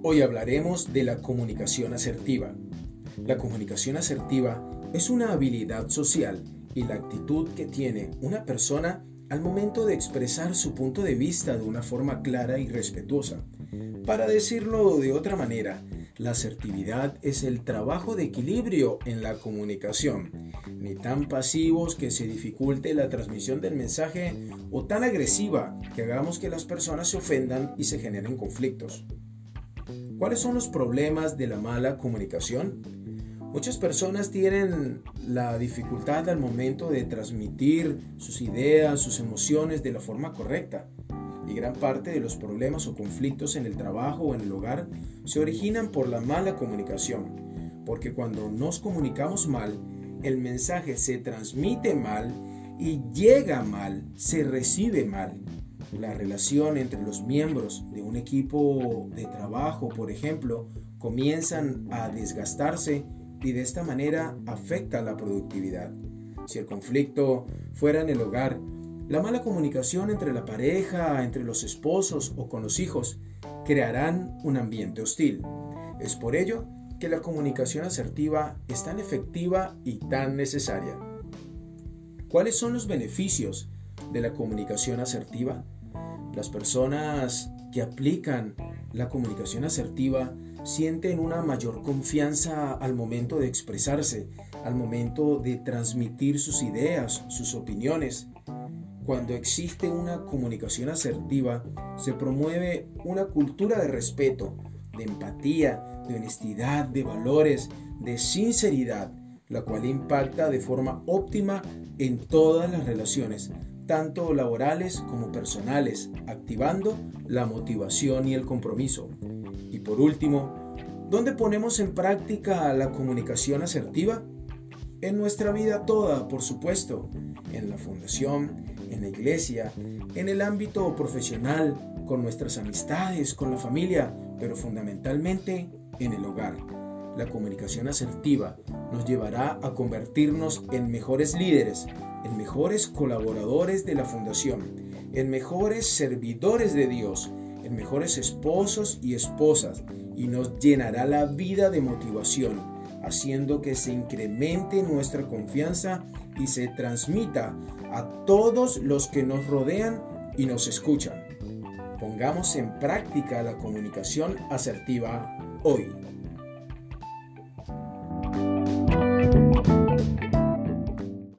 Hoy hablaremos de la comunicación asertiva. La comunicación asertiva es una habilidad social y la actitud que tiene una persona al momento de expresar su punto de vista de una forma clara y respetuosa. Para decirlo de otra manera, la asertividad es el trabajo de equilibrio en la comunicación, ni tan pasivos que se dificulte la transmisión del mensaje o tan agresiva que hagamos que las personas se ofendan y se generen conflictos. ¿Cuáles son los problemas de la mala comunicación? Muchas personas tienen la dificultad al momento de transmitir sus ideas, sus emociones de la forma correcta. Y gran parte de los problemas o conflictos en el trabajo o en el hogar se originan por la mala comunicación. Porque cuando nos comunicamos mal, el mensaje se transmite mal y llega mal, se recibe mal. La relación entre los miembros de un equipo de trabajo, por ejemplo, comienzan a desgastarse y de esta manera afecta la productividad. Si el conflicto fuera en el hogar, la mala comunicación entre la pareja, entre los esposos o con los hijos crearán un ambiente hostil. Es por ello que la comunicación asertiva es tan efectiva y tan necesaria. ¿Cuáles son los beneficios de la comunicación asertiva? Las personas que aplican la comunicación asertiva sienten una mayor confianza al momento de expresarse, al momento de transmitir sus ideas, sus opiniones. Cuando existe una comunicación asertiva, se promueve una cultura de respeto, de empatía, de honestidad, de valores, de sinceridad, la cual impacta de forma óptima en todas las relaciones, tanto laborales como personales, activando la motivación y el compromiso. Y por último, ¿dónde ponemos en práctica la comunicación asertiva? En nuestra vida toda, por supuesto, en la fundación, en la iglesia, en el ámbito profesional, con nuestras amistades, con la familia, pero fundamentalmente en el hogar. La comunicación asertiva nos llevará a convertirnos en mejores líderes, en mejores colaboradores de la fundación, en mejores servidores de Dios, en mejores esposos y esposas, y nos llenará la vida de motivación, haciendo que se incremente nuestra confianza y se transmita a todos los que nos rodean y nos escuchan. Pongamos en práctica la comunicación asertiva hoy.